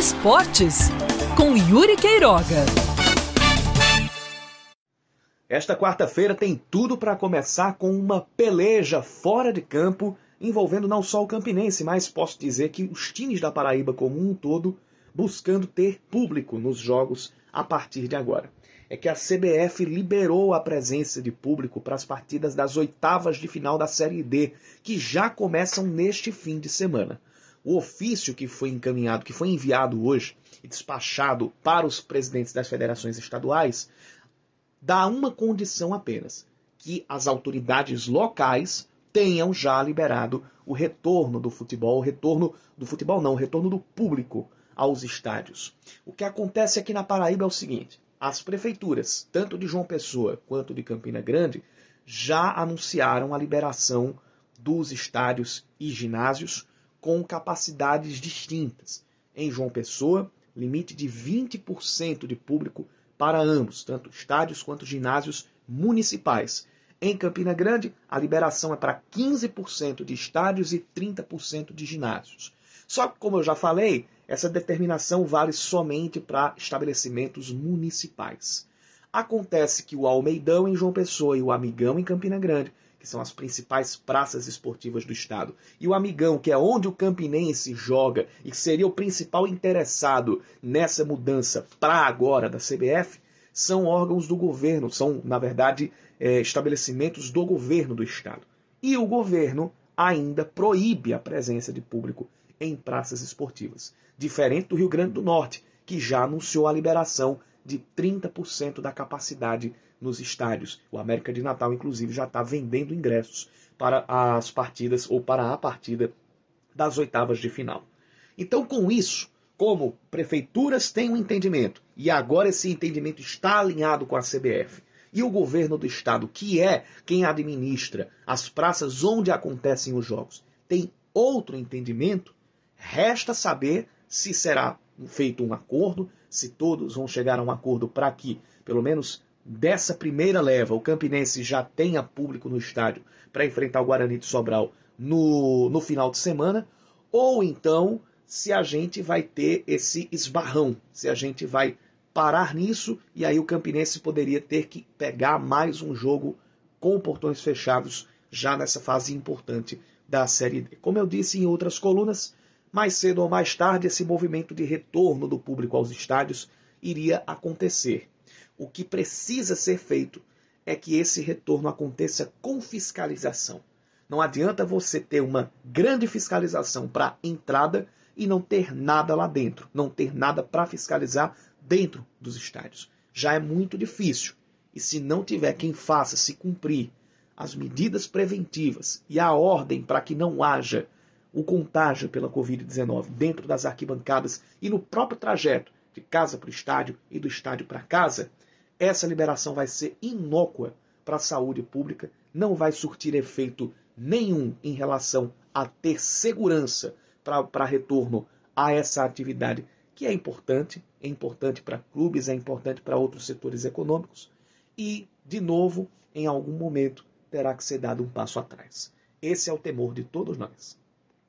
Esportes, com Yuri Queiroga. Esta quarta-feira tem tudo para começar com uma peleja fora de campo envolvendo não só o Campinense, mas posso dizer que os times da Paraíba como um todo buscando ter público nos jogos a partir de agora. É que a CBF liberou a presença de público para as partidas das oitavas de final da Série D, que já começam neste fim de semana. O ofício que foi encaminhado, que foi enviado hoje e despachado para os presidentes das federações estaduais, dá uma condição apenas: que as autoridades locais tenham já liberado o retorno do futebol, o retorno do futebol não, o retorno do público aos estádios. O que acontece aqui na Paraíba é o seguinte: as prefeituras, tanto de João Pessoa quanto de Campina Grande, já anunciaram a liberação dos estádios e ginásios com capacidades distintas. Em João Pessoa, limite de 20% de público para ambos, tanto estádios quanto ginásios municipais. Em Campina Grande, a liberação é para 15% de estádios e 30% de ginásios. Só que, como eu já falei, essa determinação vale somente para estabelecimentos municipais. Acontece que o Almeidão em João Pessoa e o Amigão em Campina Grande, que são as principais praças esportivas do estado, e o Amigão, que é onde o Campinense joga e que seria o principal interessado nessa mudança para agora da CBF, são órgãos do governo, são, na verdade, é, estabelecimentos do governo do estado. E o governo ainda proíbe a presença de público em praças esportivas, diferente do Rio Grande do Norte, que já anunciou a liberação de 30% da capacidade nos estádios. O América de Natal, inclusive, já está vendendo ingressos para as partidas ou para a partida das oitavas de final. Então, com isso, como prefeituras têm um entendimento, e agora esse entendimento está alinhado com a CBF, e o governo do estado, que é quem administra as praças onde acontecem os jogos, tem outro entendimento, resta saber se será feito um acordo, se todos vão chegar a um acordo para que, pelo menos dessa primeira leva, o Campinense já tenha público no estádio para enfrentar o Guarani de Sobral no, no final de semana, ou então se a gente vai ter esse esbarrão, se a gente vai parar nisso e aí o Campinense poderia ter que pegar mais um jogo com portões fechados já nessa fase importante da Série D. Como eu disse em outras colunas, mais cedo ou mais tarde esse movimento de retorno do público aos estádios iria acontecer. O que precisa ser feito é que esse retorno aconteça com fiscalização. Não adianta você ter uma grande fiscalização para entrada e não ter nada lá dentro, não ter nada para fiscalizar dentro dos estádios. Já é muito difícil. E se não tiver quem faça se cumprir as medidas preventivas e a ordem para que não haja o contágio pela Covid-19 dentro das arquibancadas e no próprio trajeto de casa para o estádio e do estádio para casa, essa liberação vai ser inócua para a saúde pública, não vai surtir efeito nenhum em relação a ter segurança para retorno a essa atividade que é importante, é importante para clubes, é importante para outros setores econômicos e, de novo, em algum momento terá que ser dado um passo atrás. Esse é o temor de todos nós.